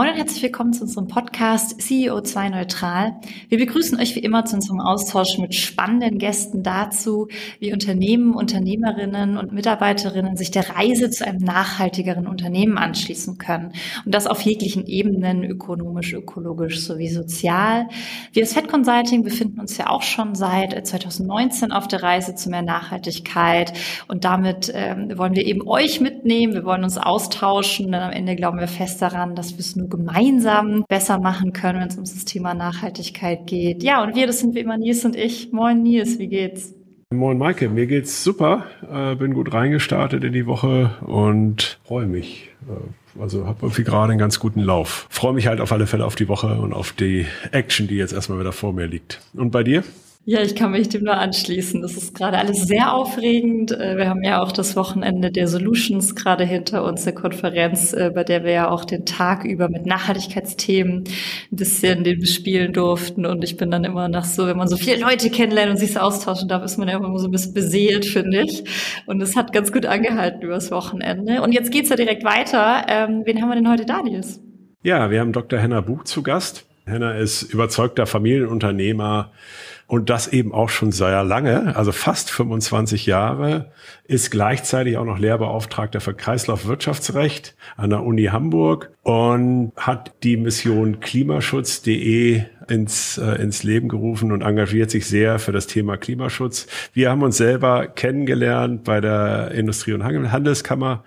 Moin und herzlich willkommen zu unserem Podcast CEO2 Neutral. Wir begrüßen euch wie immer zu unserem Austausch mit spannenden Gästen dazu, wie Unternehmen, Unternehmerinnen und Mitarbeiterinnen sich der Reise zu einem nachhaltigeren Unternehmen anschließen können. Und das auf jeglichen Ebenen, ökonomisch, ökologisch sowie sozial. Wir als Fed Consulting befinden uns ja auch schon seit 2019 auf der Reise zu mehr Nachhaltigkeit. Und damit ähm, wollen wir eben euch mitnehmen. Wir wollen uns austauschen. Denn am Ende glauben wir fest daran, dass wir es nur gemeinsam besser machen können, wenn es um das Thema Nachhaltigkeit geht. Ja, und wir, das sind wie immer Nils und ich. Moin Nils, wie geht's? Moin Maike, mir geht's super. Äh, bin gut reingestartet in die Woche und freue mich. Äh, also habe irgendwie gerade einen ganz guten Lauf. Freue mich halt auf alle Fälle auf die Woche und auf die Action, die jetzt erstmal wieder vor mir liegt. Und bei dir? Ja, ich kann mich dem nur anschließen. Das ist gerade alles sehr aufregend. Äh, wir haben ja auch das Wochenende der Solutions gerade hinter uns, der Konferenz, äh, bei der wir ja auch den Tag über mit Nachhaltigkeitsthemen ein bisschen den bespielen durften. Und ich bin dann immer nach so, wenn man so viele Leute kennenlernt und sich so austauschen darf, ist man ja immer so ein bisschen beseelt, finde ich. Und es hat ganz gut angehalten übers Wochenende. Und jetzt geht's ja direkt weiter. Ähm, wen haben wir denn heute da, Nils? Ja, wir haben Dr. Henna Buch zu Gast. Henna ist überzeugter Familienunternehmer, und das eben auch schon sehr lange, also fast 25 Jahre, ist gleichzeitig auch noch Lehrbeauftragter für Kreislaufwirtschaftsrecht an der Uni Hamburg und hat die Mission klimaschutz.de ins, äh, ins Leben gerufen und engagiert sich sehr für das Thema Klimaschutz. Wir haben uns selber kennengelernt bei der Industrie- und Handelskammer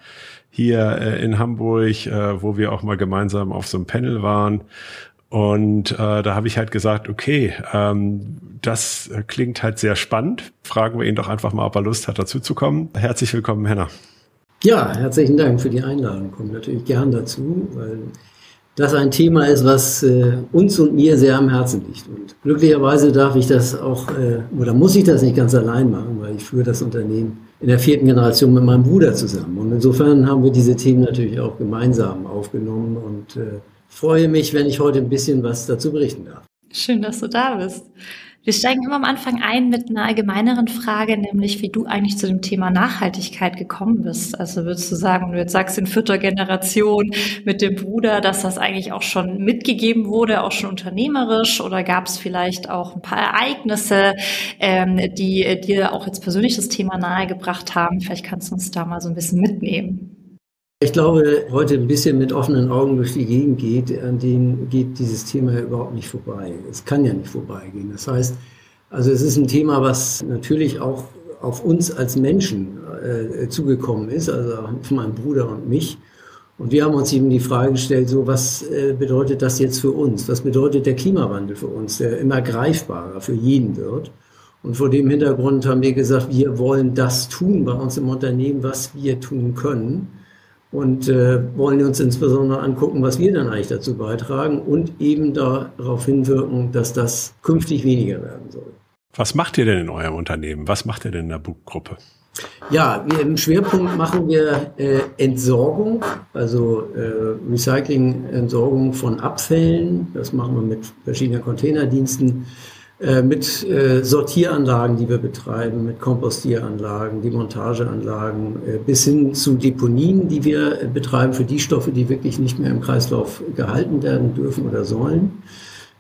hier äh, in Hamburg, äh, wo wir auch mal gemeinsam auf so einem Panel waren. Und äh, da habe ich halt gesagt, okay, ähm, das klingt halt sehr spannend. Fragen wir ihn doch einfach mal, ob er Lust hat, dazuzukommen. Herzlich willkommen, Henna. Ja, herzlichen Dank für die Einladung. Kommt natürlich gern dazu, weil das ein Thema ist, was äh, uns und mir sehr am Herzen liegt. Und glücklicherweise darf ich das auch, äh, oder muss ich das nicht ganz allein machen, weil ich führe das Unternehmen in der vierten Generation mit meinem Bruder zusammen. Und insofern haben wir diese Themen natürlich auch gemeinsam aufgenommen und äh, freue mich, wenn ich heute ein bisschen was dazu berichten darf. Schön, dass du da bist. Wir steigen immer am Anfang ein mit einer allgemeineren Frage, nämlich wie du eigentlich zu dem Thema Nachhaltigkeit gekommen bist. Also würdest du sagen, du jetzt sagst in vierter Generation mit dem Bruder, dass das eigentlich auch schon mitgegeben wurde, auch schon unternehmerisch, oder gab es vielleicht auch ein paar Ereignisse, ähm, die dir auch jetzt persönlich das Thema nahegebracht haben? Vielleicht kannst du uns da mal so ein bisschen mitnehmen. Ich glaube, heute ein bisschen mit offenen Augen durch die Gegend geht, an denen geht dieses Thema überhaupt nicht vorbei. Es kann ja nicht vorbeigehen. Das heißt, also es ist ein Thema, was natürlich auch auf uns als Menschen äh, zugekommen ist, also auf meinen Bruder und mich. Und wir haben uns eben die Frage gestellt, so was äh, bedeutet das jetzt für uns? Was bedeutet der Klimawandel für uns, der immer greifbarer für jeden wird? Und vor dem Hintergrund haben wir gesagt, wir wollen das tun bei uns im Unternehmen, was wir tun können und äh, wollen uns insbesondere angucken, was wir dann eigentlich dazu beitragen und eben darauf hinwirken, dass das künftig weniger werden soll. Was macht ihr denn in eurem Unternehmen? Was macht ihr denn in der Bug-Gruppe? Ja, wir, im Schwerpunkt machen wir äh, Entsorgung, also äh, Recycling, Entsorgung von Abfällen. Das machen wir mit verschiedenen Containerdiensten. Äh, mit äh, Sortieranlagen, die wir betreiben, mit Kompostieranlagen, Demontageanlagen, äh, bis hin zu Deponien, die wir betreiben für die Stoffe, die wirklich nicht mehr im Kreislauf gehalten werden dürfen oder sollen.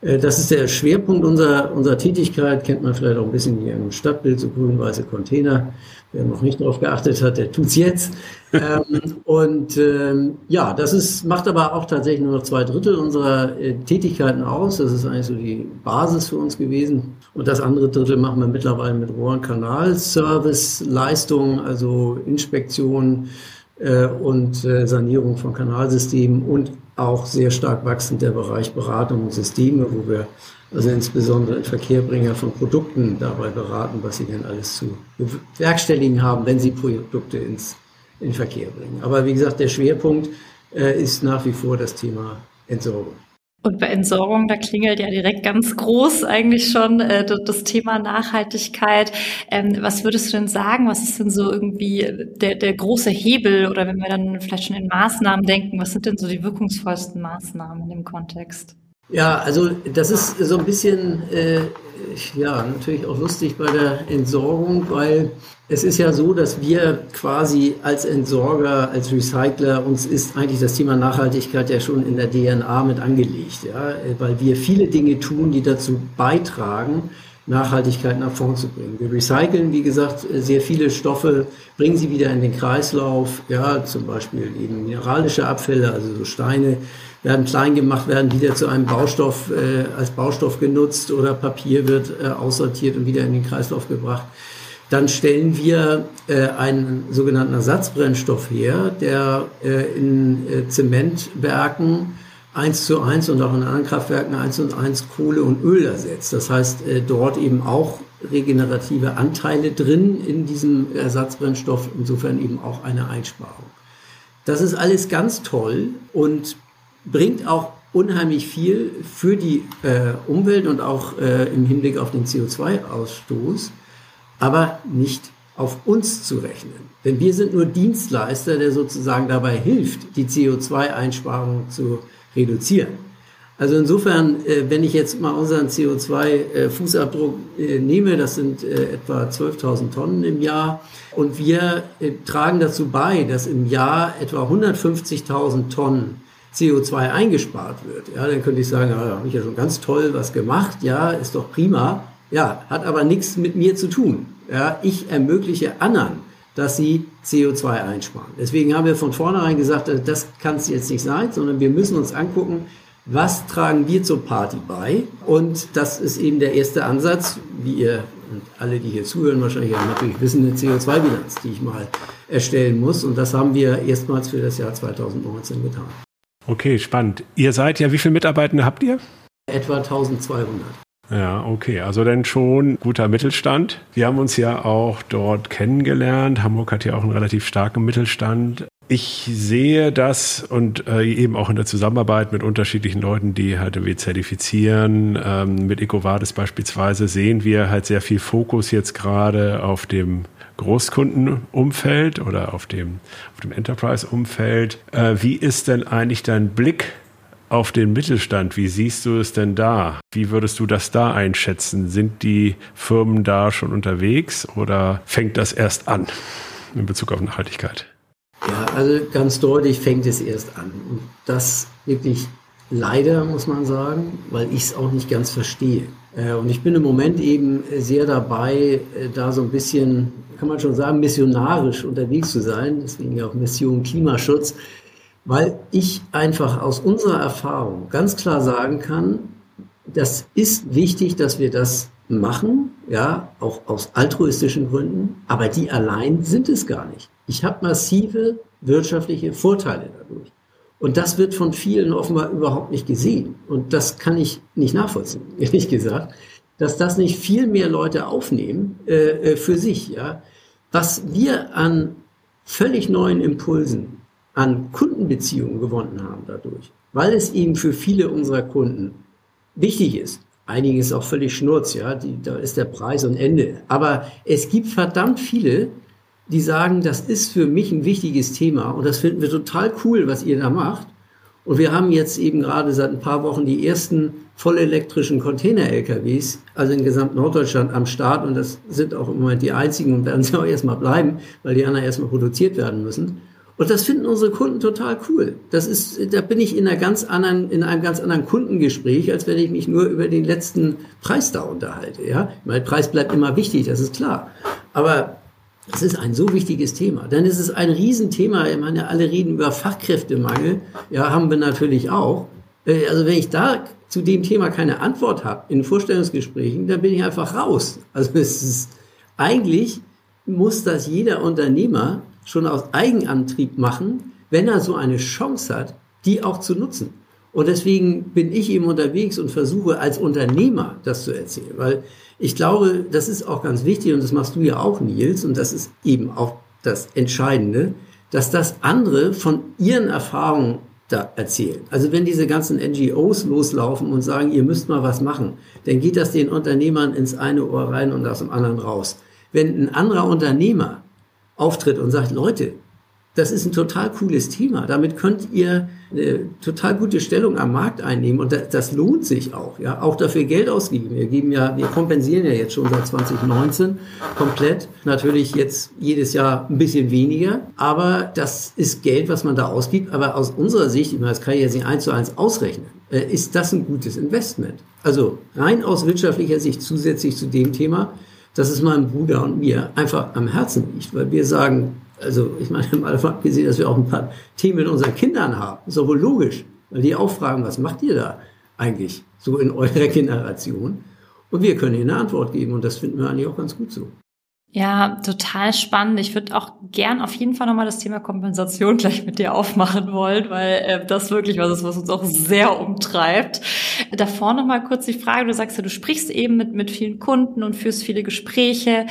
Das ist der Schwerpunkt unserer, unserer Tätigkeit, kennt man vielleicht auch ein bisschen hier im Stadtbild, so grün-weiße Container. Wer noch nicht darauf geachtet hat, der tut's jetzt. Ähm, und ähm, ja, das ist, macht aber auch tatsächlich nur noch zwei Drittel unserer äh, Tätigkeiten aus. Das ist eigentlich so die Basis für uns gewesen. Und das andere Drittel machen wir mittlerweile mit Rohr- und Kanalservice, Leistungen, also Inspektion äh, und äh, Sanierung von Kanalsystemen und auch sehr stark wachsend der Bereich Beratung und Systeme, wo wir also insbesondere in Verkehrbringer von Produkten dabei beraten, was sie denn alles zu bewerkstelligen haben, wenn sie Produkte ins, in Verkehr bringen. Aber wie gesagt, der Schwerpunkt äh, ist nach wie vor das Thema Entsorgung. Und bei Entsorgung, da klingelt ja direkt ganz groß eigentlich schon äh, das Thema Nachhaltigkeit. Ähm, was würdest du denn sagen? Was ist denn so irgendwie der, der große Hebel oder wenn wir dann vielleicht schon in Maßnahmen denken, was sind denn so die wirkungsvollsten Maßnahmen in dem Kontext? Ja, also das ist so ein bisschen, äh, ja, natürlich auch lustig bei der Entsorgung, weil es ist ja so, dass wir quasi als Entsorger, als Recycler, uns ist eigentlich das Thema Nachhaltigkeit ja schon in der DNA mit angelegt, ja, weil wir viele Dinge tun, die dazu beitragen, Nachhaltigkeit nach vorn zu bringen. Wir recyceln, wie gesagt, sehr viele Stoffe, bringen sie wieder in den Kreislauf, ja, zum Beispiel eben mineralische Abfälle, also so Steine, werden klein gemacht, werden wieder zu einem Baustoff äh, als Baustoff genutzt oder Papier wird äh, aussortiert und wieder in den Kreislauf gebracht. Dann stellen wir äh, einen sogenannten Ersatzbrennstoff her, der äh, in äh, Zementwerken eins zu eins und auch in anderen Kraftwerken eins zu eins Kohle und Öl ersetzt. Das heißt, äh, dort eben auch regenerative Anteile drin in diesem Ersatzbrennstoff, insofern eben auch eine Einsparung. Das ist alles ganz toll und bringt auch unheimlich viel für die äh, Umwelt und auch äh, im Hinblick auf den CO2-Ausstoß, aber nicht auf uns zu rechnen. Denn wir sind nur Dienstleister, der sozusagen dabei hilft, die CO2-Einsparung zu reduzieren. Also insofern, äh, wenn ich jetzt mal unseren CO2-Fußabdruck äh, nehme, das sind äh, etwa 12.000 Tonnen im Jahr, und wir tragen dazu bei, dass im Jahr etwa 150.000 Tonnen CO2 eingespart wird, ja, dann könnte ich sagen, ja, da habe ich ja schon ganz toll was gemacht, ja, ist doch prima, ja, hat aber nichts mit mir zu tun. Ja, ich ermögliche anderen, dass sie CO2 einsparen. Deswegen haben wir von vornherein gesagt, das kann es jetzt nicht sein, sondern wir müssen uns angucken, was tragen wir zur Party bei? Und das ist eben der erste Ansatz, wie ihr und alle, die hier zuhören, wahrscheinlich ja natürlich wissen, eine CO2-Bilanz, die ich mal erstellen muss. Und das haben wir erstmals für das Jahr 2019 getan. Okay, spannend. Ihr seid ja, wie viele Mitarbeitende habt ihr? Etwa 1200. Ja, okay, also dann schon guter Mittelstand. Wir haben uns ja auch dort kennengelernt. Hamburg hat ja auch einen relativ starken Mittelstand. Ich sehe das und äh, eben auch in der Zusammenarbeit mit unterschiedlichen Leuten, die HTW zertifizieren, ähm, mit EcoVadis beispielsweise, sehen wir halt sehr viel Fokus jetzt gerade auf dem Großkundenumfeld oder auf dem, auf dem Enterprise-Umfeld. Äh, wie ist denn eigentlich dein Blick auf den Mittelstand? Wie siehst du es denn da? Wie würdest du das da einschätzen? Sind die Firmen da schon unterwegs oder fängt das erst an in Bezug auf Nachhaltigkeit? Ja, also ganz deutlich fängt es erst an. Und das wirklich leider, muss man sagen, weil ich es auch nicht ganz verstehe. Äh, und ich bin im Moment eben sehr dabei, äh, da so ein bisschen kann man schon sagen, missionarisch unterwegs zu sein, deswegen ja auch Mission Klimaschutz, weil ich einfach aus unserer Erfahrung ganz klar sagen kann, das ist wichtig, dass wir das machen, ja, auch aus altruistischen Gründen, aber die allein sind es gar nicht. Ich habe massive wirtschaftliche Vorteile dadurch. Und das wird von vielen offenbar überhaupt nicht gesehen. Und das kann ich nicht nachvollziehen, ehrlich gesagt dass das nicht viel mehr Leute aufnehmen äh, äh, für sich. Ja? Was wir an völlig neuen Impulsen, an Kundenbeziehungen gewonnen haben dadurch, weil es eben für viele unserer Kunden wichtig ist. Einige ist auch völlig Schnurz, ja, die, da ist der Preis und Ende. Aber es gibt verdammt viele, die sagen, das ist für mich ein wichtiges Thema und das finden wir total cool, was ihr da macht. Und wir haben jetzt eben gerade seit ein paar Wochen die ersten vollelektrischen Container-LKWs, also in gesamt Norddeutschland am Start. Und das sind auch im Moment die einzigen und werden sie auch erstmal bleiben, weil die anderen erstmal produziert werden müssen. Und das finden unsere Kunden total cool. Das ist, da bin ich in einer ganz anderen, in einem ganz anderen Kundengespräch, als wenn ich mich nur über den letzten Preis da unterhalte, ja. Mein Preis bleibt immer wichtig, das ist klar. Aber das ist ein so wichtiges Thema. Dann ist es ein Riesenthema. Ich meine, alle reden über Fachkräftemangel. Ja, haben wir natürlich auch. Äh, also wenn ich da zu dem Thema keine Antwort habe in Vorstellungsgesprächen, dann bin ich einfach raus. Also es ist, eigentlich muss das jeder Unternehmer schon aus Eigenantrieb machen, wenn er so eine Chance hat, die auch zu nutzen. Und deswegen bin ich eben unterwegs und versuche als Unternehmer das zu erzählen, weil ich glaube, das ist auch ganz wichtig und das machst du ja auch, Nils, und das ist eben auch das Entscheidende, dass das andere von ihren Erfahrungen da erzählen. Also wenn diese ganzen NGOs loslaufen und sagen, ihr müsst mal was machen, dann geht das den Unternehmern ins eine Ohr rein und aus dem anderen raus. Wenn ein anderer Unternehmer auftritt und sagt, Leute, das ist ein total cooles Thema. Damit könnt ihr eine total gute Stellung am Markt einnehmen und das, lohnt sich auch. Ja, auch dafür Geld ausgeben. Wir geben ja, wir kompensieren ja jetzt schon seit 2019 komplett. Natürlich jetzt jedes Jahr ein bisschen weniger, aber das ist Geld, was man da ausgibt. Aber aus unserer Sicht, ich meine, das kann ich jetzt nicht eins zu eins ausrechnen, äh, ist das ein gutes Investment. Also rein aus wirtschaftlicher Sicht zusätzlich zu dem Thema, dass es meinem Bruder und mir einfach am Herzen liegt, weil wir sagen, also ich meine, mal abgesehen, dass wir auch ein paar Themen mit unseren Kindern haben. Ist doch wohl logisch, weil die auch fragen, was macht ihr da eigentlich so in eurer Generation? Und wir können ihnen eine Antwort geben und das finden wir eigentlich auch ganz gut so. Ja, total spannend. Ich würde auch gern auf jeden Fall nochmal das Thema Kompensation gleich mit dir aufmachen wollen, weil äh, das wirklich was ist, was uns auch sehr umtreibt. Davor nochmal kurz die Frage, du sagst ja, du sprichst eben mit, mit vielen Kunden und führst viele Gespräche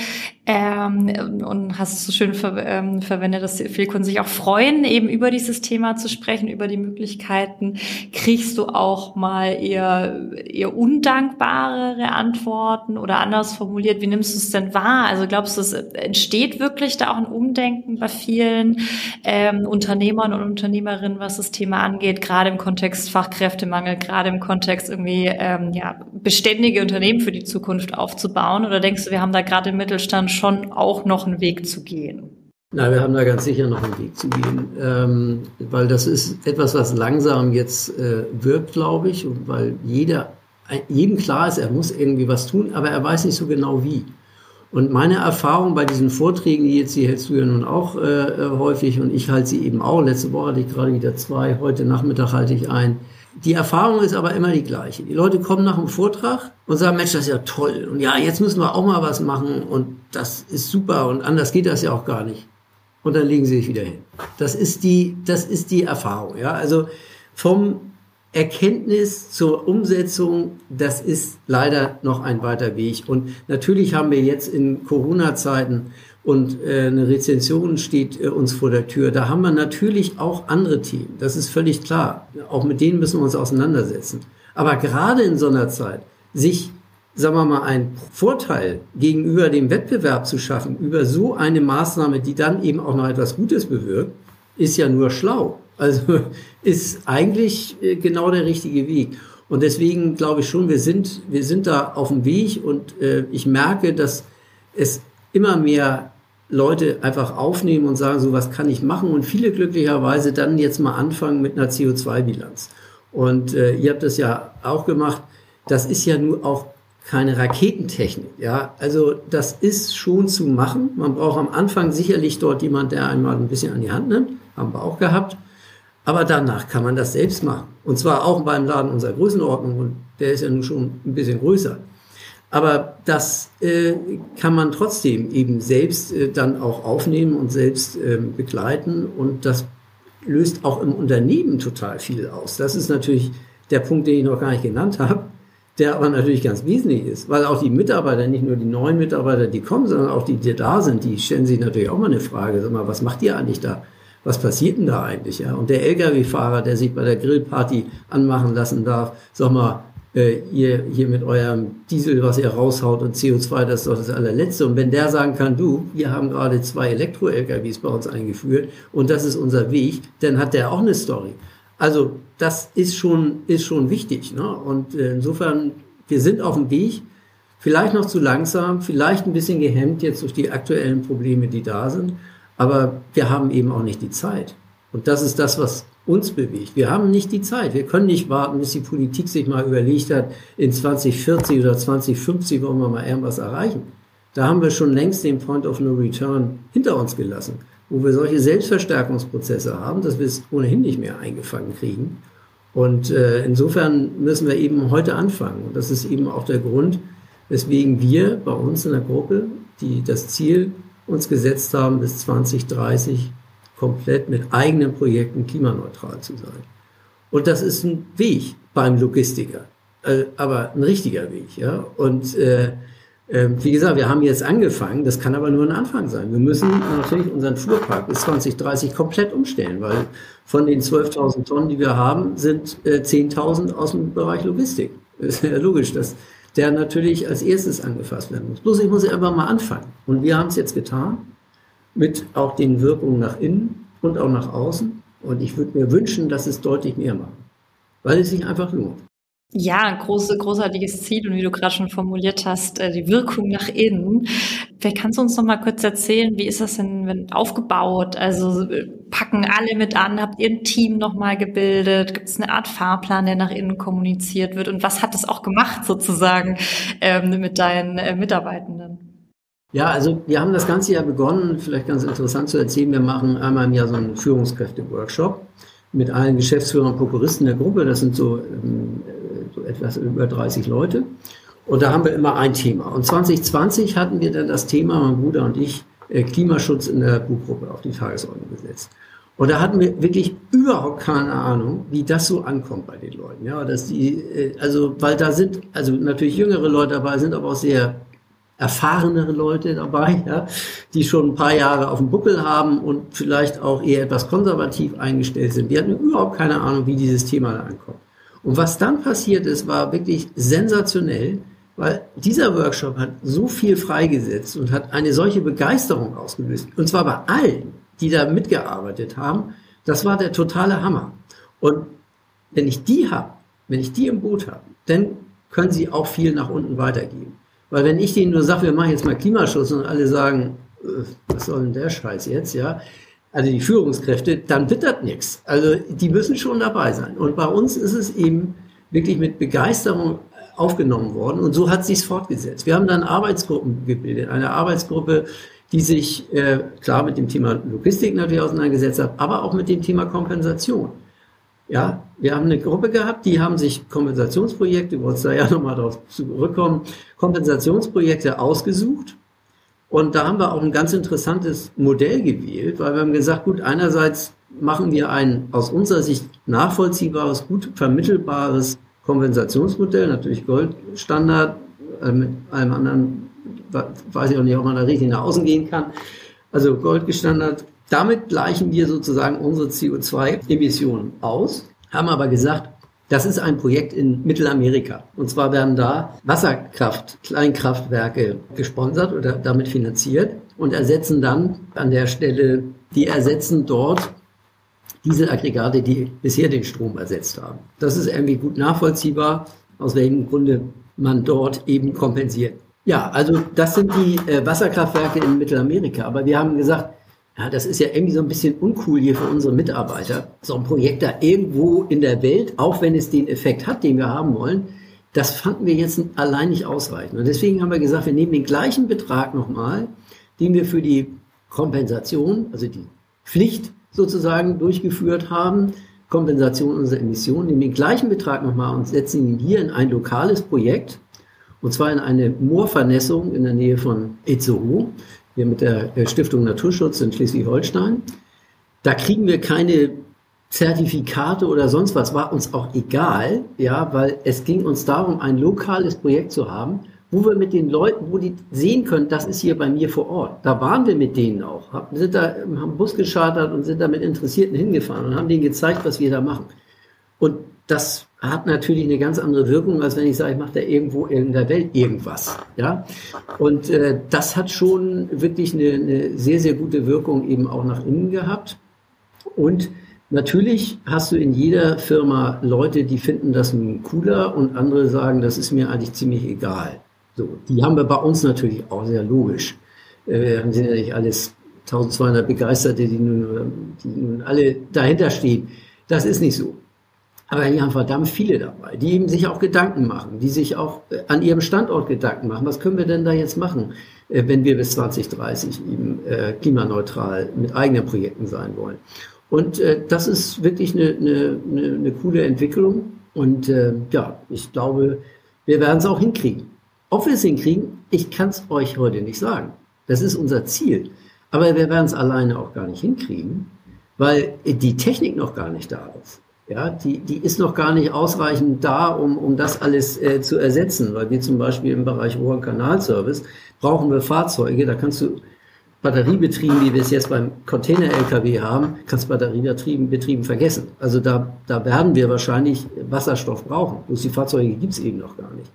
ähm, und hast es so schön ver ähm, verwendet, dass viele Kunden sich auch freuen, eben über dieses Thema zu sprechen, über die Möglichkeiten. Kriegst du auch mal eher, eher undankbarere Antworten oder anders formuliert, wie nimmst du es denn wahr? Also glaubst du, es entsteht wirklich da auch ein Umdenken bei vielen ähm, Unternehmern und Unternehmerinnen, was das Thema angeht, gerade im Kontext Fachkräftemangel, gerade im Kontext irgendwie ähm, ja, beständige Unternehmen für die Zukunft aufzubauen? Oder denkst du, wir haben da gerade im Mittelstand schon auch noch einen Weg zu gehen. Na, wir haben da ganz sicher noch einen Weg zu gehen, ähm, weil das ist etwas, was langsam jetzt äh, wirkt, glaube ich, und weil jeder, jedem klar ist, er muss irgendwie was tun, aber er weiß nicht so genau wie. Und meine Erfahrung bei diesen Vorträgen, die jetzt hier hältst du ja nun auch äh, äh, häufig und ich halte sie eben auch. Letzte Woche hatte ich gerade wieder zwei, heute Nachmittag halte ich ein. Die Erfahrung ist aber immer die gleiche. Die Leute kommen nach dem Vortrag und sagen, Mensch, das ist ja toll. Und ja, jetzt müssen wir auch mal was machen und das ist super und anders geht das ja auch gar nicht. Und dann legen sie sich wieder hin. Das ist die, das ist die Erfahrung. Ja, also vom Erkenntnis zur Umsetzung, das ist leider noch ein weiter Weg. Und natürlich haben wir jetzt in Corona-Zeiten und äh, eine Rezension steht äh, uns vor der Tür. Da haben wir natürlich auch andere Themen. Das ist völlig klar. Auch mit denen müssen wir uns auseinandersetzen. Aber gerade in so einer Zeit, sich, sagen wir mal, einen Vorteil gegenüber dem Wettbewerb zu schaffen, über so eine Maßnahme, die dann eben auch noch etwas Gutes bewirkt, ist ja nur schlau. Also ist eigentlich äh, genau der richtige Weg. Und deswegen glaube ich schon, wir sind, wir sind da auf dem Weg und äh, ich merke, dass es immer mehr Leute einfach aufnehmen und sagen, so was kann ich machen und viele glücklicherweise dann jetzt mal anfangen mit einer CO2-Bilanz. Und äh, ihr habt das ja auch gemacht. Das ist ja nur auch keine Raketentechnik. Ja, also das ist schon zu machen. Man braucht am Anfang sicherlich dort jemand, der einmal ein bisschen an die Hand nimmt. Haben wir auch gehabt. Aber danach kann man das selbst machen. Und zwar auch beim Laden unserer Größenordnung. Und der ist ja nun schon ein bisschen größer. Aber das äh, kann man trotzdem eben selbst äh, dann auch aufnehmen und selbst äh, begleiten. Und das löst auch im Unternehmen total viel aus. Das ist natürlich der Punkt, den ich noch gar nicht genannt habe, der aber natürlich ganz wesentlich ist, weil auch die Mitarbeiter, nicht nur die neuen Mitarbeiter, die kommen, sondern auch die, die da sind, die stellen sich natürlich auch mal eine Frage, sag mal, was macht ihr eigentlich da? Was passiert denn da eigentlich? Ja? Und der Lkw-Fahrer, der sich bei der Grillparty anmachen lassen darf, sag mal, äh, ihr hier mit eurem Diesel, was ihr raushaut und CO2, das ist doch das allerletzte. Und wenn der sagen kann, du, wir haben gerade zwei Elektro-LKWs bei uns eingeführt und das ist unser Weg, dann hat der auch eine Story. Also das ist schon, ist schon wichtig. Ne? Und äh, insofern, wir sind auf dem Weg, vielleicht noch zu langsam, vielleicht ein bisschen gehemmt jetzt durch die aktuellen Probleme, die da sind, aber wir haben eben auch nicht die Zeit. Und das ist das, was uns bewegt. Wir haben nicht die Zeit. Wir können nicht warten, bis die Politik sich mal überlegt hat, in 2040 oder 2050 wollen wir mal irgendwas erreichen. Da haben wir schon längst den Point of No Return hinter uns gelassen, wo wir solche Selbstverstärkungsprozesse haben, dass wir es ohnehin nicht mehr eingefangen kriegen. Und äh, insofern müssen wir eben heute anfangen. Und das ist eben auch der Grund, weswegen wir bei uns in der Gruppe, die das Ziel uns gesetzt haben, bis 2030 komplett mit eigenen Projekten klimaneutral zu sein. Und das ist ein Weg beim Logistiker, äh, aber ein richtiger Weg. Ja? Und äh, äh, wie gesagt, wir haben jetzt angefangen, das kann aber nur ein Anfang sein. Wir müssen natürlich unseren Fuhrpark bis 2030 komplett umstellen, weil von den 12.000 Tonnen, die wir haben, sind äh, 10.000 aus dem Bereich Logistik. Ist ja logisch, dass der natürlich als erstes angefasst werden muss. Bloß ich muss einfach mal anfangen. Und wir haben es jetzt getan mit auch den Wirkungen nach innen. und auch nach außen. Und ich würde mir wünschen, dass es deutlich mehr machen, weil es sich einfach lohnt. Ja, ein große, großartiges Ziel und wie du gerade schon formuliert hast, äh, die Wirkung nach innen. Vielleicht kannst du uns noch mal kurz erzählen, wie ist das denn aufgebaut? Also packen alle mit an? Habt ihr ein Team noch mal gebildet? Gibt es eine Art Fahrplan, der nach innen kommuniziert wird? Und was hat das auch gemacht sozusagen ähm, mit deinen äh, Mitarbeitenden? Ja, also wir haben das ganze Jahr begonnen, vielleicht ganz interessant zu erzählen. Wir machen einmal im Jahr so einen Führungskräfte-Workshop mit allen Geschäftsführern und Prokuristen der Gruppe. Das sind so ähm, so etwas über 30 Leute. Und da haben wir immer ein Thema. Und 2020 hatten wir dann das Thema, mein Bruder und ich, äh, Klimaschutz in der Buchgruppe auf die Tagesordnung gesetzt. Und da hatten wir wirklich überhaupt keine Ahnung, wie das so ankommt bei den Leuten. Ja, dass die, äh, also, weil da sind, also natürlich jüngere Leute dabei, sind aber auch sehr erfahrenere Leute dabei, ja, die schon ein paar Jahre auf dem Buckel haben und vielleicht auch eher etwas konservativ eingestellt sind. Die hatten überhaupt keine Ahnung, wie dieses Thema da ankommt. Und was dann passiert ist, war wirklich sensationell, weil dieser Workshop hat so viel freigesetzt und hat eine solche Begeisterung ausgelöst. Und zwar bei allen, die da mitgearbeitet haben. Das war der totale Hammer. Und wenn ich die habe, wenn ich die im Boot habe, dann können sie auch viel nach unten weitergeben. Weil wenn ich denen nur sage, wir machen jetzt mal Klimaschutz und alle sagen, äh, was soll denn der Scheiß jetzt, ja, also die Führungskräfte, dann wird das nichts. Also die müssen schon dabei sein. Und bei uns ist es eben wirklich mit Begeisterung aufgenommen worden und so hat sich's fortgesetzt. Wir haben dann Arbeitsgruppen gebildet, eine Arbeitsgruppe, die sich äh, klar mit dem Thema Logistik natürlich auseinandergesetzt hat, aber auch mit dem Thema Kompensation. Ja, wir haben eine Gruppe gehabt, die haben sich Kompensationsprojekte, wir wollen da ja nochmal darauf zurückkommen, Kompensationsprojekte ausgesucht und da haben wir auch ein ganz interessantes Modell gewählt, weil wir haben gesagt, gut, einerseits machen wir ein aus unserer Sicht nachvollziehbares, gut vermittelbares Kompensationsmodell, natürlich Goldstandard, äh, mit allem anderen, weiß ich auch nicht, ob man da richtig nach außen gehen kann. Also Goldgestandard. Damit gleichen wir sozusagen unsere CO2-Emissionen aus, haben aber gesagt, das ist ein Projekt in Mittelamerika. Und zwar werden da Wasserkraft, Kleinkraftwerke gesponsert oder damit finanziert und ersetzen dann an der Stelle, die ersetzen dort Dieselaggregate, die bisher den Strom ersetzt haben. Das ist irgendwie gut nachvollziehbar, aus welchem Grunde man dort eben kompensiert. Ja, also das sind die äh, Wasserkraftwerke in Mittelamerika. Aber wir haben gesagt, ja, das ist ja irgendwie so ein bisschen uncool hier für unsere Mitarbeiter. So ein Projekt da irgendwo in der Welt, auch wenn es den Effekt hat, den wir haben wollen, das fanden wir jetzt allein nicht ausreichend. Und deswegen haben wir gesagt, wir nehmen den gleichen Betrag nochmal, den wir für die Kompensation, also die Pflicht sozusagen durchgeführt haben, Kompensation unserer Emissionen, nehmen den gleichen Betrag nochmal und setzen ihn hier in ein lokales Projekt, und zwar in eine Moorvernässung in der Nähe von Itzehoe hier mit der äh, Stiftung Naturschutz in Schleswig-Holstein. Da kriegen wir keine Zertifikate oder sonst was, war uns auch egal, ja, weil es ging uns darum, ein lokales Projekt zu haben, wo wir mit den Leuten, wo die sehen können, das ist hier bei mir vor Ort. Da waren wir mit denen auch, sind da, haben Bus geschartert und sind da mit Interessierten hingefahren und haben denen gezeigt, was wir da machen. Und das hat natürlich eine ganz andere Wirkung, als wenn ich sage, ich mache da irgendwo in der Welt irgendwas. Ja? Und äh, das hat schon wirklich eine, eine sehr, sehr gute Wirkung eben auch nach innen gehabt. Und natürlich hast du in jeder Firma Leute, die finden das nun cooler und andere sagen, das ist mir eigentlich ziemlich egal. So, die haben wir bei uns natürlich auch sehr logisch. Äh, wir sind ja nicht alles 1200 Begeisterte, die nun, die nun alle dahinter stehen. Das ist nicht so. Aber hier haben verdammt viele dabei, die eben sich auch Gedanken machen, die sich auch äh, an ihrem Standort Gedanken machen. Was können wir denn da jetzt machen, äh, wenn wir bis 2030 eben äh, klimaneutral mit eigenen Projekten sein wollen? Und das ist wirklich eine, eine, eine, eine coole Entwicklung. Und ja, ich glaube, wir werden es auch hinkriegen. Ob wir es hinkriegen, ich kann es euch heute nicht sagen. Das ist unser Ziel. Aber wir werden es alleine auch gar nicht hinkriegen, weil die Technik noch gar nicht da ist. Ja, die, die ist noch gar nicht ausreichend da, um, um das alles äh, zu ersetzen, weil wir zum Beispiel im Bereich Rohr- Kanalservice brauchen wir Fahrzeuge, da kannst du batteriebetrieben, wie wir es jetzt beim Container-LKW haben, kannst batteriebetrieben betrieben vergessen. Also da, da werden wir wahrscheinlich Wasserstoff brauchen. Bloß die Fahrzeuge gibt es eben noch gar nicht.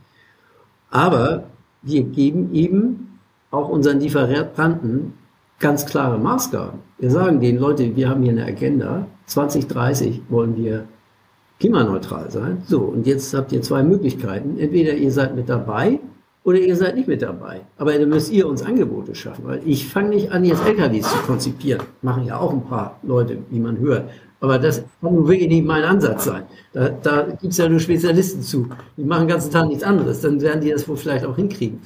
Aber wir geben eben auch unseren Lieferanten ganz klare Maßgaben. Wir sagen den Leute, wir haben hier eine Agenda. 2030 wollen wir klimaneutral sein. So, und jetzt habt ihr zwei Möglichkeiten. Entweder ihr seid mit dabei oder ihr seid nicht mit dabei. Aber dann müsst ihr uns Angebote schaffen, weil ich fange nicht an, jetzt LKWs zu konzipieren. Machen ja auch ein paar Leute, wie man hört. Aber das kann nun wirklich nicht mein Ansatz sein. Da, da gibt es ja nur Spezialisten zu. Die machen den ganzen Tag nichts anderes. Dann werden die das wohl vielleicht auch hinkriegen.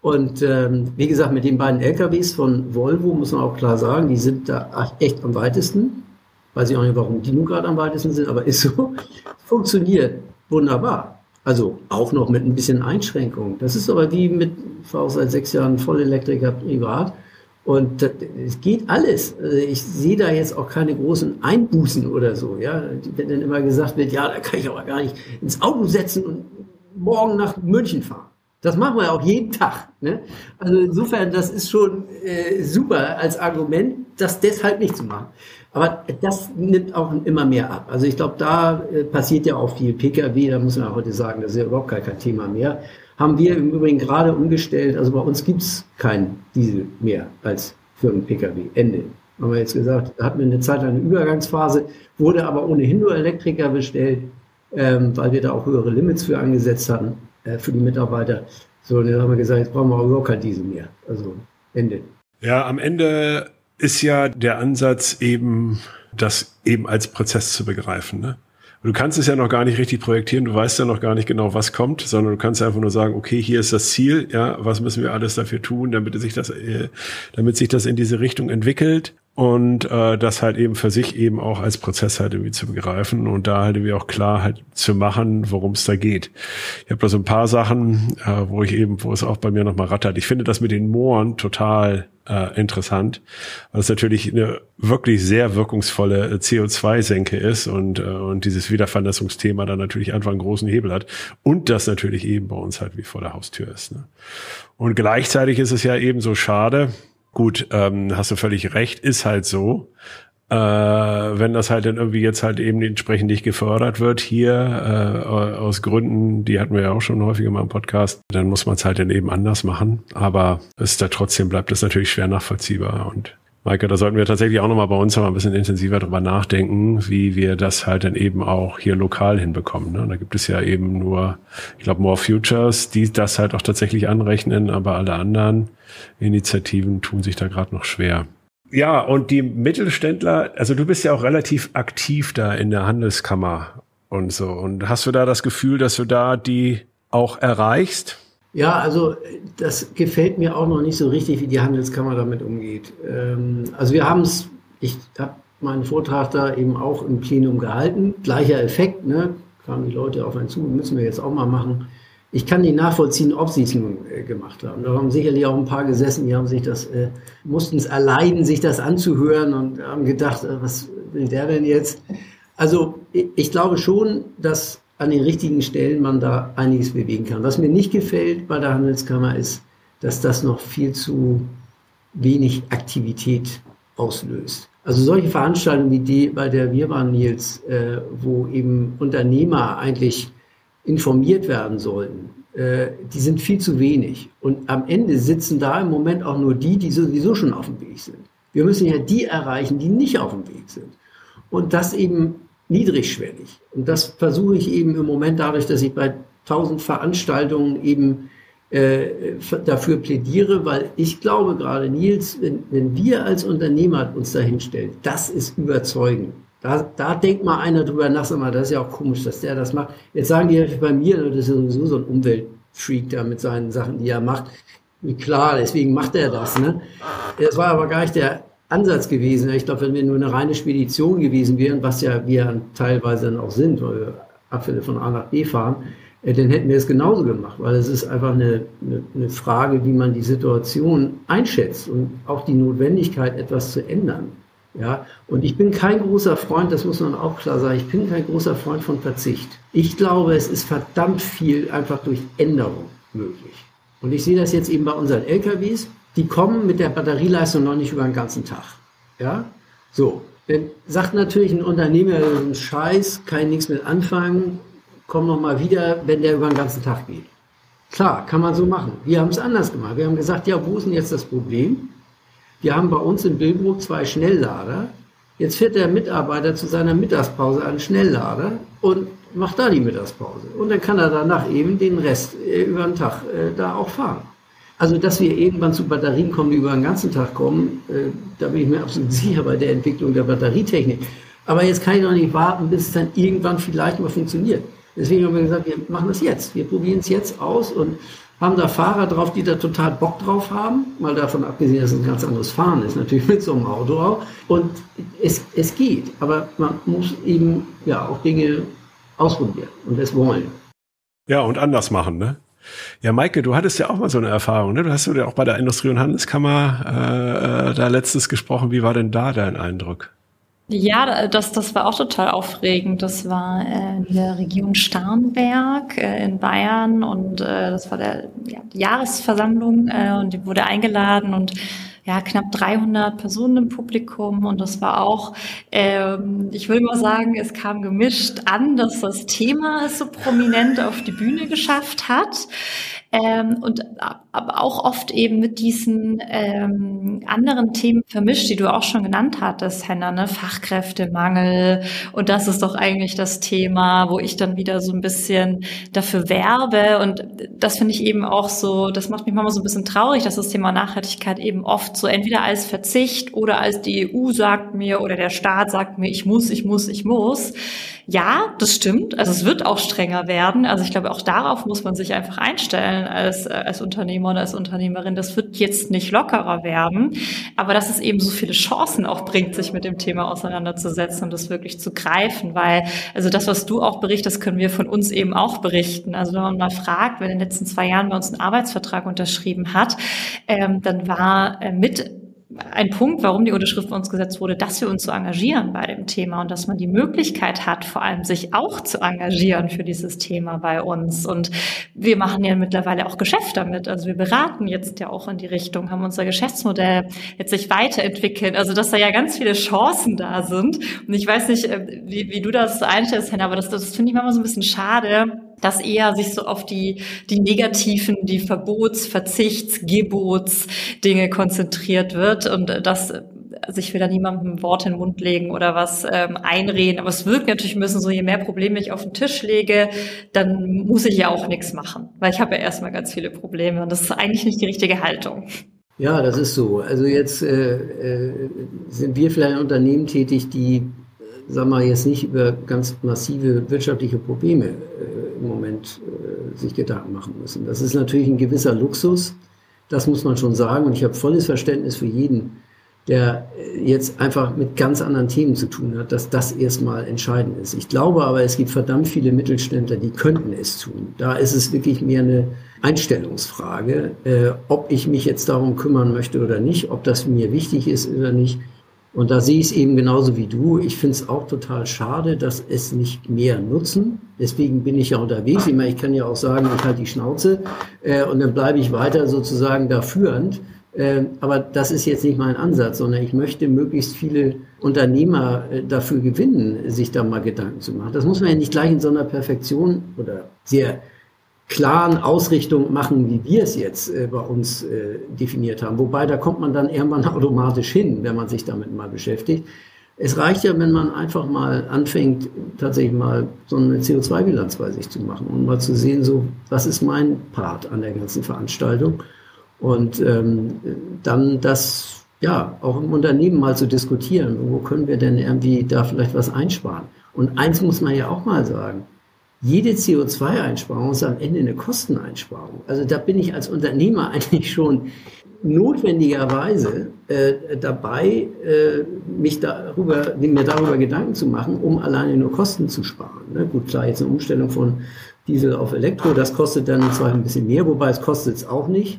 Und ähm, wie gesagt, mit den beiden LKWs von Volvo muss man auch klar sagen, die sind da echt am weitesten. Weiß ich auch nicht, warum die nun gerade am weitesten sind, aber ist so. Funktioniert wunderbar. Also auch noch mit ein bisschen Einschränkung. Das ist aber wie mit, ich war auch seit sechs Jahren Vollelektriker privat. Und es geht alles. Also ich sehe da jetzt auch keine großen Einbußen oder so. Ja, wenn dann immer gesagt wird, ja, da kann ich aber gar nicht ins Auto setzen und morgen nach München fahren. Das machen wir auch jeden Tag. Ne? Also insofern, das ist schon äh, super als Argument, das deshalb nicht zu machen. Aber das nimmt auch immer mehr ab. Also ich glaube, da äh, passiert ja auch viel. Pkw, da muss man heute sagen, das ist ja überhaupt gar kein Thema mehr. Haben wir im Übrigen gerade umgestellt. Also bei uns gibt's kein Diesel mehr als für einen Pkw. Ende. Haben wir jetzt gesagt, da hatten wir eine Zeit eine Übergangsphase, wurde aber ohnehin nur Elektriker bestellt, ähm, weil wir da auch höhere Limits für angesetzt hatten äh, für die Mitarbeiter. So, dann haben wir gesagt, jetzt brauchen wir auch kein Diesel mehr. Also Ende. Ja, am Ende ist ja der Ansatz eben, das eben als Prozess zu begreifen. Ne? Du kannst es ja noch gar nicht richtig projektieren, du weißt ja noch gar nicht genau, was kommt, sondern du kannst einfach nur sagen, okay, hier ist das Ziel, ja, was müssen wir alles dafür tun, damit sich das, äh, damit sich das in diese Richtung entwickelt und äh, das halt eben für sich eben auch als Prozess halt irgendwie zu begreifen und da halt irgendwie auch klar halt zu machen, worum es da geht. Ich habe da so ein paar Sachen, äh, wo ich eben, wo es auch bei mir nochmal rattert. Ich finde das mit den Mooren total äh, interessant, weil es natürlich eine wirklich sehr wirkungsvolle CO2-Senke ist und, äh, und dieses Wiedervernässungsthema dann natürlich einfach einen großen Hebel hat und das natürlich eben bei uns halt wie vor der Haustür ist. Ne? Und gleichzeitig ist es ja eben so schade, Gut, ähm, hast du völlig recht, ist halt so. Äh, wenn das halt dann irgendwie jetzt halt eben entsprechend nicht gefördert wird hier äh, aus Gründen, die hatten wir ja auch schon häufiger mal im Podcast, dann muss man es halt dann eben anders machen. Aber es ist da trotzdem bleibt das natürlich schwer nachvollziehbar und Maike, da sollten wir tatsächlich auch nochmal bei uns noch ein bisschen intensiver drüber nachdenken, wie wir das halt dann eben auch hier lokal hinbekommen. Ne? Da gibt es ja eben nur, ich glaube, More Futures, die das halt auch tatsächlich anrechnen, aber alle anderen Initiativen tun sich da gerade noch schwer. Ja, und die Mittelständler, also du bist ja auch relativ aktiv da in der Handelskammer und so. Und hast du da das Gefühl, dass du da die auch erreichst? Ja, also das gefällt mir auch noch nicht so richtig, wie die Handelskammer damit umgeht. Ähm, also wir haben es, ich habe meinen Vortrag da eben auch im Plenum gehalten. Gleicher Effekt, ne? kamen die Leute auf einen zu, müssen wir jetzt auch mal machen. Ich kann nicht nachvollziehen, ob sie es nun äh, gemacht haben. Da haben sicherlich auch ein paar gesessen, die haben sich das, äh, mussten es erleiden, sich das anzuhören und haben gedacht, äh, was will der denn jetzt? Also ich, ich glaube schon, dass an den richtigen Stellen man da einiges bewegen kann. Was mir nicht gefällt bei der Handelskammer ist, dass das noch viel zu wenig Aktivität auslöst. Also solche Veranstaltungen wie die, bei der wir waren, Nils, äh, wo eben Unternehmer eigentlich informiert werden sollten, äh, die sind viel zu wenig. Und am Ende sitzen da im Moment auch nur die, die sowieso schon auf dem Weg sind. Wir müssen ja die erreichen, die nicht auf dem Weg sind. Und das eben niedrigschwellig. Und das versuche ich eben im Moment dadurch, dass ich bei tausend Veranstaltungen eben äh, dafür plädiere, weil ich glaube gerade, Nils, wenn, wenn wir als Unternehmer uns dahinstellen, das ist überzeugend. Da, da denkt mal einer drüber nach, sag mal, das ist ja auch komisch, dass der das macht. Jetzt sagen die bei mir, das ist sowieso so ein Umweltfreak da mit seinen Sachen, die er macht. Klar, deswegen macht er das. Ne? Das war aber gar nicht der Ansatz gewesen. Ich glaube, wenn wir nur eine reine Spedition gewesen wären, was ja wir teilweise dann auch sind, weil wir Abfälle von A nach B fahren, äh, dann hätten wir es genauso gemacht, weil es ist einfach eine, eine, eine Frage, wie man die Situation einschätzt und auch die Notwendigkeit, etwas zu ändern. Ja, und ich bin kein großer Freund, das muss man auch klar sagen, ich bin kein großer Freund von Verzicht. Ich glaube, es ist verdammt viel einfach durch Änderung möglich. Und ich sehe das jetzt eben bei unseren LKWs die kommen mit der Batterieleistung noch nicht über den ganzen Tag. Ja, so. Dann sagt natürlich ein Unternehmer, ein Scheiß, kann ich nichts mit anfangen, komm noch mal wieder, wenn der über den ganzen Tag geht. Klar, kann man so machen. Wir haben es anders gemacht. Wir haben gesagt, ja, wo ist denn jetzt das Problem? Wir haben bei uns in Billbrook zwei Schnelllader. Jetzt fährt der Mitarbeiter zu seiner Mittagspause an Schnelllader und macht da die Mittagspause. Und dann kann er danach eben den Rest äh, über den Tag äh, da auch fahren. Also, dass wir irgendwann zu Batterien kommen, die über den ganzen Tag kommen, äh, da bin ich mir absolut sicher bei der Entwicklung der Batterietechnik. Aber jetzt kann ich noch nicht warten, bis es dann irgendwann vielleicht mal funktioniert. Deswegen haben wir gesagt, wir machen das jetzt. Wir probieren es jetzt aus und haben da Fahrer drauf, die da total Bock drauf haben, mal davon abgesehen, dass es ein ganz anderes Fahren ist, natürlich mit so einem Auto auch. Und es, es geht, aber man muss eben ja auch Dinge ausprobieren und es wollen. Ja, und anders machen, ne? Ja, Maike, du hattest ja auch mal so eine Erfahrung, ne? Du hast ja auch bei der Industrie- und Handelskammer äh, äh, da letztens gesprochen. Wie war denn da dein Eindruck? Ja, das, das war auch total aufregend. Das war äh, in der Region Starnberg äh, in Bayern und äh, das war der, ja, die Jahresversammlung äh, und die wurde eingeladen und ja, knapp 300 Personen im Publikum und das war auch, ähm, ich will mal sagen, es kam gemischt an, dass das Thema es so prominent auf die Bühne geschafft hat. Ähm, und aber auch oft eben mit diesen ähm, anderen Themen vermischt, die du auch schon genannt hattest, Henna, ne? Fachkräftemangel. Und das ist doch eigentlich das Thema, wo ich dann wieder so ein bisschen dafür werbe. Und das finde ich eben auch so, das macht mich manchmal so ein bisschen traurig, dass das Thema Nachhaltigkeit eben oft so entweder als Verzicht oder als die EU sagt mir oder der Staat sagt mir, ich muss, ich muss, ich muss. Ja, das stimmt. Also es wird auch strenger werden. Also ich glaube, auch darauf muss man sich einfach einstellen als, als Unternehmer oder als Unternehmerin. Das wird jetzt nicht lockerer werden. Aber dass es eben so viele Chancen auch bringt, sich mit dem Thema auseinanderzusetzen und das wirklich zu greifen. Weil, also das, was du auch berichtest, können wir von uns eben auch berichten. Also wenn man mal fragt, wer in den letzten zwei Jahren bei uns einen Arbeitsvertrag unterschrieben hat, ähm, dann war äh, mit ein Punkt, warum die Unterschrift bei uns gesetzt wurde, dass wir uns so engagieren bei dem Thema und dass man die Möglichkeit hat, vor allem sich auch zu engagieren für dieses Thema bei uns. Und wir machen ja mittlerweile auch Geschäft damit. Also wir beraten jetzt ja auch in die Richtung, haben unser Geschäftsmodell jetzt sich weiterentwickelt. Also dass da ja ganz viele Chancen da sind. Und ich weiß nicht, äh, wie, wie du das einstellst, Henna, aber das, das finde ich manchmal so ein bisschen schade, dass eher sich so auf die, die negativen, die Verbots-, Verzichts-, Gebots-Dinge konzentriert wird und das also ich will da niemandem Wort in den Mund legen oder was ähm, einreden, aber es wirkt natürlich ein bisschen so, je mehr Probleme ich auf den Tisch lege, dann muss ich ja auch nichts machen, weil ich habe ja erstmal ganz viele Probleme und das ist eigentlich nicht die richtige Haltung. Ja, das ist so. Also jetzt äh, äh, sind wir vielleicht ein Unternehmen tätig, die sagen wir jetzt nicht über ganz massive wirtschaftliche Probleme äh, im Moment äh, sich Gedanken machen müssen. Das ist natürlich ein gewisser Luxus, das muss man schon sagen. Und ich habe volles Verständnis für jeden, der jetzt einfach mit ganz anderen Themen zu tun hat, dass das erstmal entscheidend ist. Ich glaube aber, es gibt verdammt viele Mittelständler, die könnten es tun. Da ist es wirklich mehr eine Einstellungsfrage, äh, ob ich mich jetzt darum kümmern möchte oder nicht, ob das mir wichtig ist oder nicht. Und da sehe ich es eben genauso wie du. Ich finde es auch total schade, dass es nicht mehr nutzen. Deswegen bin ich ja unterwegs. Ich, meine, ich kann ja auch sagen, ich halte die Schnauze äh, und dann bleibe ich weiter sozusagen da führend. Äh, aber das ist jetzt nicht mein Ansatz, sondern ich möchte möglichst viele Unternehmer äh, dafür gewinnen, sich da mal Gedanken zu machen. Das muss man ja nicht gleich in so einer Perfektion oder sehr klaren Ausrichtung machen, wie wir es jetzt äh, bei uns äh, definiert haben. Wobei, da kommt man dann irgendwann automatisch hin, wenn man sich damit mal beschäftigt. Es reicht ja, wenn man einfach mal anfängt, tatsächlich mal so eine CO2-Bilanz bei sich zu machen und mal zu sehen, so, was ist mein Part an der ganzen Veranstaltung? Und ähm, dann das, ja, auch im Unternehmen mal zu diskutieren, wo können wir denn irgendwie da vielleicht was einsparen? Und eins muss man ja auch mal sagen, jede CO2-Einsparung ist am Ende eine Kosteneinsparung. Also da bin ich als Unternehmer eigentlich schon notwendigerweise äh, dabei, äh, mich darüber, mir darüber Gedanken zu machen, um alleine nur Kosten zu sparen. Ne? Gut, klar, jetzt eine Umstellung von Diesel auf Elektro, das kostet dann zwar ein bisschen mehr, wobei es kostet es auch nicht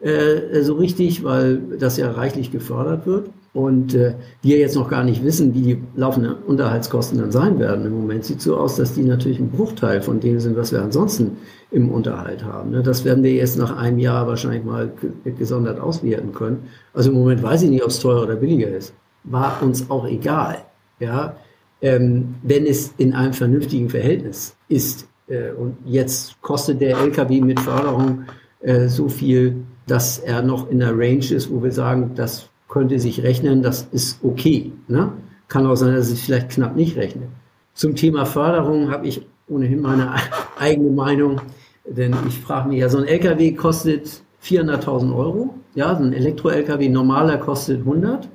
äh, so richtig, weil das ja reichlich gefördert wird. Und äh, wir jetzt noch gar nicht wissen, wie die laufenden Unterhaltskosten dann sein werden. Im Moment sieht so aus, dass die natürlich ein Bruchteil von dem sind, was wir ansonsten im Unterhalt haben. Ne? Das werden wir erst nach einem Jahr wahrscheinlich mal gesondert auswerten können. Also im Moment weiß ich nicht, ob es teurer oder billiger ist. War uns auch egal. Ja, ähm, wenn es in einem vernünftigen Verhältnis ist. Äh, und jetzt kostet der LKW mit Förderung äh, so viel, dass er noch in der Range ist, wo wir sagen, das könnte sich rechnen, das ist okay. Ne? Kann auch sein, dass es vielleicht knapp nicht rechnet. Zum Thema Förderung habe ich ohnehin meine eigene Meinung, denn ich frage mich ja, so ein LKW kostet 400.000 Euro, ja, so ein Elektro-LKW normaler kostet 100.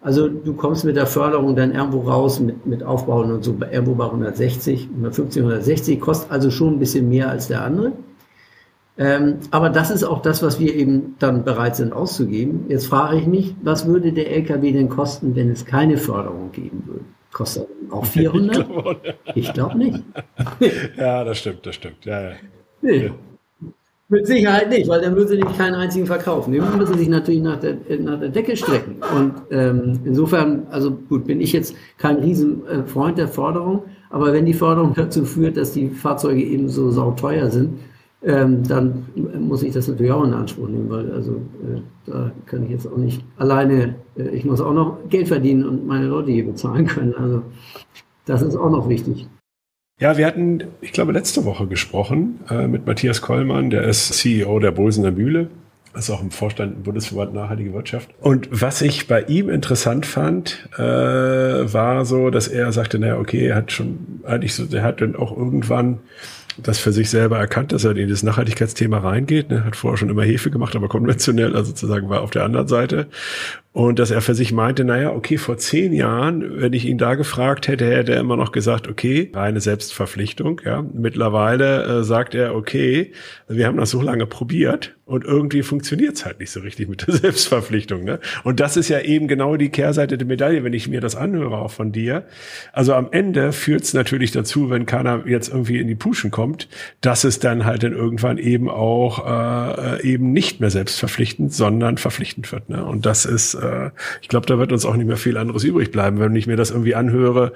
Also du kommst mit der Förderung dann irgendwo raus mit, mit Aufbauen und so irgendwo bei 160, 150, 160, kostet also schon ein bisschen mehr als der andere. Ähm, aber das ist auch das, was wir eben dann bereit sind auszugeben. Jetzt frage ich mich, was würde der LKW denn kosten, wenn es keine Förderung geben würde? Kostet er auch 400? Ich glaube glaub nicht. ja, das stimmt, das stimmt. Ja, ja. Nee. Mit Sicherheit nicht, weil dann würden sie nicht keinen einzigen verkaufen. Die müssen sich natürlich nach der, nach der Decke strecken. Und ähm, insofern, also gut, bin ich jetzt kein Riesenfreund der Forderung, aber wenn die Forderung dazu führt, dass die Fahrzeuge eben so sauteuer sind, ähm, dann muss ich das natürlich auch in Anspruch nehmen, weil also äh, da kann ich jetzt auch nicht alleine, äh, ich muss auch noch Geld verdienen und meine Leute hier bezahlen können. Also das ist auch noch wichtig. Ja, wir hatten, ich glaube, letzte Woche gesprochen äh, mit Matthias Kollmann, der ist CEO der Bolsener Mühle, ist auch im Vorstand im Bundesverband Nachhaltige Wirtschaft. Und was ich bei ihm interessant fand, äh, war so, dass er sagte, naja, okay, er hat schon eigentlich so, der hat dann auch irgendwann das für sich selber erkannt, dass er in das Nachhaltigkeitsthema reingeht. Ne? Hat vorher schon immer Hefe gemacht, aber konventionell, also sozusagen war auf der anderen Seite. Und dass er für sich meinte, naja, okay, vor zehn Jahren, wenn ich ihn da gefragt hätte, hätte er immer noch gesagt, okay, reine Selbstverpflichtung. Ja. Mittlerweile äh, sagt er, okay, wir haben das so lange probiert und irgendwie funktioniert es halt nicht so richtig mit der Selbstverpflichtung. Ne? Und das ist ja eben genau die Kehrseite der Medaille, wenn ich mir das anhöre auch von dir. Also am Ende führt es natürlich dazu, wenn keiner jetzt irgendwie in die Puschen kommt, dass es dann halt dann irgendwann eben auch äh, eben nicht mehr selbstverpflichtend, sondern verpflichtend wird. Ne? Und das ist äh, ich glaube, da wird uns auch nicht mehr viel anderes übrig bleiben, wenn ich mir das irgendwie anhöre,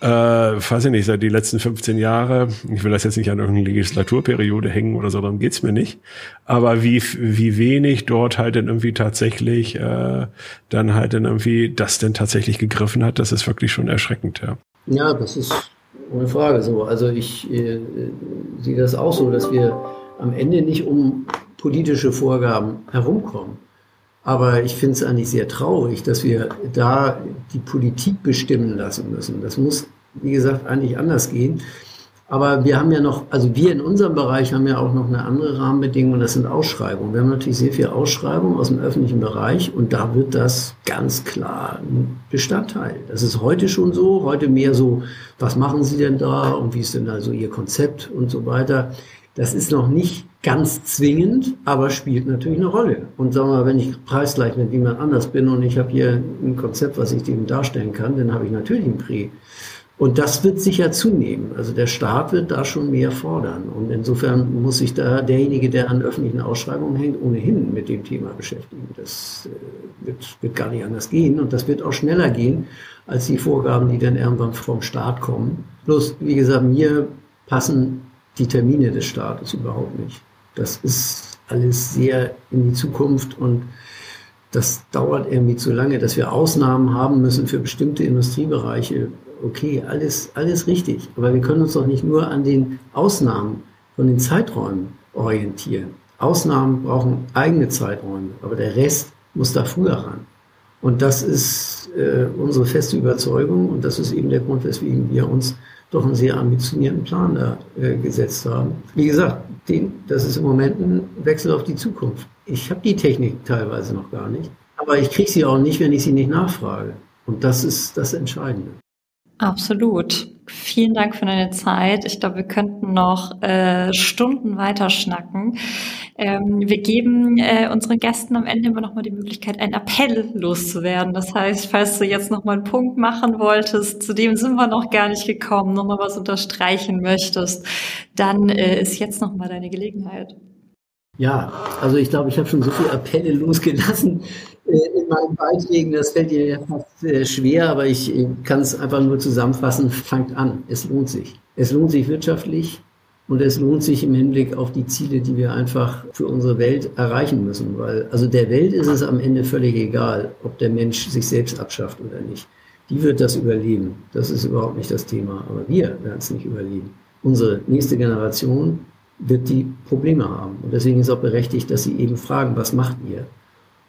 äh, weiß ich nicht, seit die letzten 15 Jahre, ich will das jetzt nicht an irgendeine Legislaturperiode hängen oder so, darum geht's mir nicht, aber wie, wie wenig dort halt dann irgendwie tatsächlich äh, dann halt dann irgendwie das denn tatsächlich gegriffen hat, das ist wirklich schon erschreckend, ja. Ja, das ist ohne Frage so. Also ich äh, sehe das auch so, dass wir am Ende nicht um politische Vorgaben herumkommen. Aber ich finde es eigentlich sehr traurig, dass wir da die Politik bestimmen lassen müssen. Das muss, wie gesagt, eigentlich anders gehen. Aber wir haben ja noch, also wir in unserem Bereich haben ja auch noch eine andere Rahmenbedingung und das sind Ausschreibungen. Wir haben natürlich sehr viel Ausschreibungen aus dem öffentlichen Bereich und da wird das ganz klar ein Bestandteil. Das ist heute schon so, heute mehr so, was machen Sie denn da und wie ist denn also Ihr Konzept und so weiter. Das ist noch nicht ganz zwingend, aber spielt natürlich eine Rolle. Und sagen wir mal, wenn ich preisgleich mit jemand anders bin und ich habe hier ein Konzept, was ich dem darstellen kann, dann habe ich natürlich ein Prix. Und das wird sicher zunehmen. Also der Staat wird da schon mehr fordern. Und insofern muss sich da derjenige, der an öffentlichen Ausschreibungen hängt, ohnehin mit dem Thema beschäftigen. Das äh, wird, wird gar nicht anders gehen. Und das wird auch schneller gehen als die Vorgaben, die dann irgendwann vom Staat kommen. Bloß, wie gesagt, mir passen die Termine des Staates überhaupt nicht. Das ist alles sehr in die Zukunft und das dauert irgendwie zu lange, dass wir Ausnahmen haben müssen für bestimmte Industriebereiche. Okay, alles, alles richtig. Aber wir können uns doch nicht nur an den Ausnahmen von den Zeiträumen orientieren. Ausnahmen brauchen eigene Zeiträume, aber der Rest muss da früher ran. Und das ist äh, unsere feste Überzeugung und das ist eben der Grund, weswegen wir uns doch einen sehr ambitionierten Plan da äh, gesetzt haben. Wie gesagt, den, das ist im Moment ein Wechsel auf die Zukunft. Ich habe die Technik teilweise noch gar nicht, aber ich kriege sie auch nicht, wenn ich sie nicht nachfrage. Und das ist das Entscheidende. Absolut. Vielen Dank für deine Zeit. Ich glaube, wir könnten noch äh, Stunden weiter schnacken. Ähm, wir geben äh, unseren Gästen am Ende immer noch mal die Möglichkeit, einen Appell loszuwerden. Das heißt, falls du jetzt noch mal einen Punkt machen wolltest, zu dem sind wir noch gar nicht gekommen, noch mal was unterstreichen möchtest, dann äh, ist jetzt noch mal deine Gelegenheit. Ja, also ich glaube, ich habe schon so viele Appelle losgelassen äh, in meinen Beiträgen. Das fällt dir ja fast äh, schwer, aber ich kann es einfach nur zusammenfassen. Fangt an. Es lohnt sich. Es lohnt sich wirtschaftlich und es lohnt sich im Hinblick auf die Ziele, die wir einfach für unsere Welt erreichen müssen. Weil, also der Welt ist es am Ende völlig egal, ob der Mensch sich selbst abschafft oder nicht. Die wird das überleben. Das ist überhaupt nicht das Thema. Aber wir werden es nicht überleben. Unsere nächste Generation wird die Probleme haben. Und deswegen ist auch berechtigt, dass sie eben fragen, was macht ihr?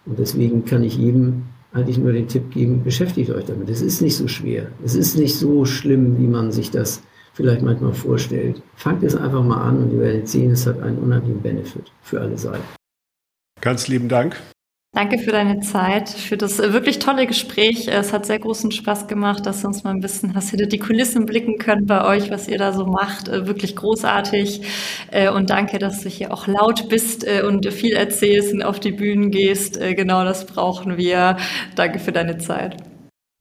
Und deswegen kann ich jedem eigentlich nur den Tipp geben, beschäftigt euch damit. Es ist nicht so schwer. Es ist nicht so schlimm, wie man sich das vielleicht manchmal vorstellt. Fangt es einfach mal an und ihr werdet sehen, es hat einen unheimlichen Benefit für alle Seiten. Ganz lieben Dank. Danke für deine Zeit, für das äh, wirklich tolle Gespräch. Es hat sehr großen Spaß gemacht, dass du uns mal ein bisschen hast hinter die Kulissen blicken können bei euch, was ihr da so macht. Äh, wirklich großartig. Äh, und danke, dass du hier auch laut bist und viel erzählst und auf die Bühnen gehst. Genau das brauchen wir. Danke für deine Zeit.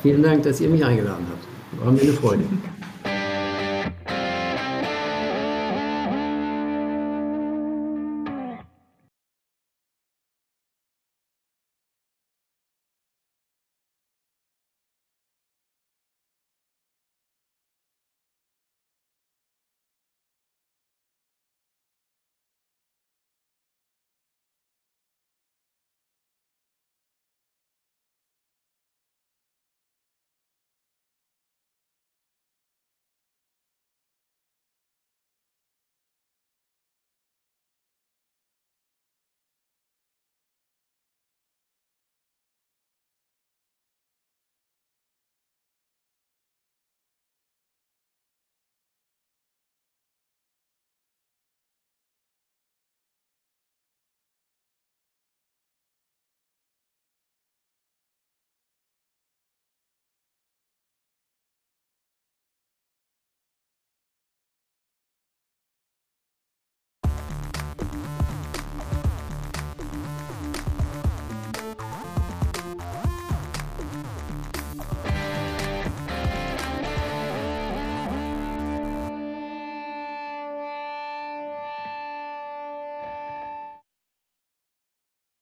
Vielen Dank, dass ihr mich eingeladen habt. War mir eine Freude.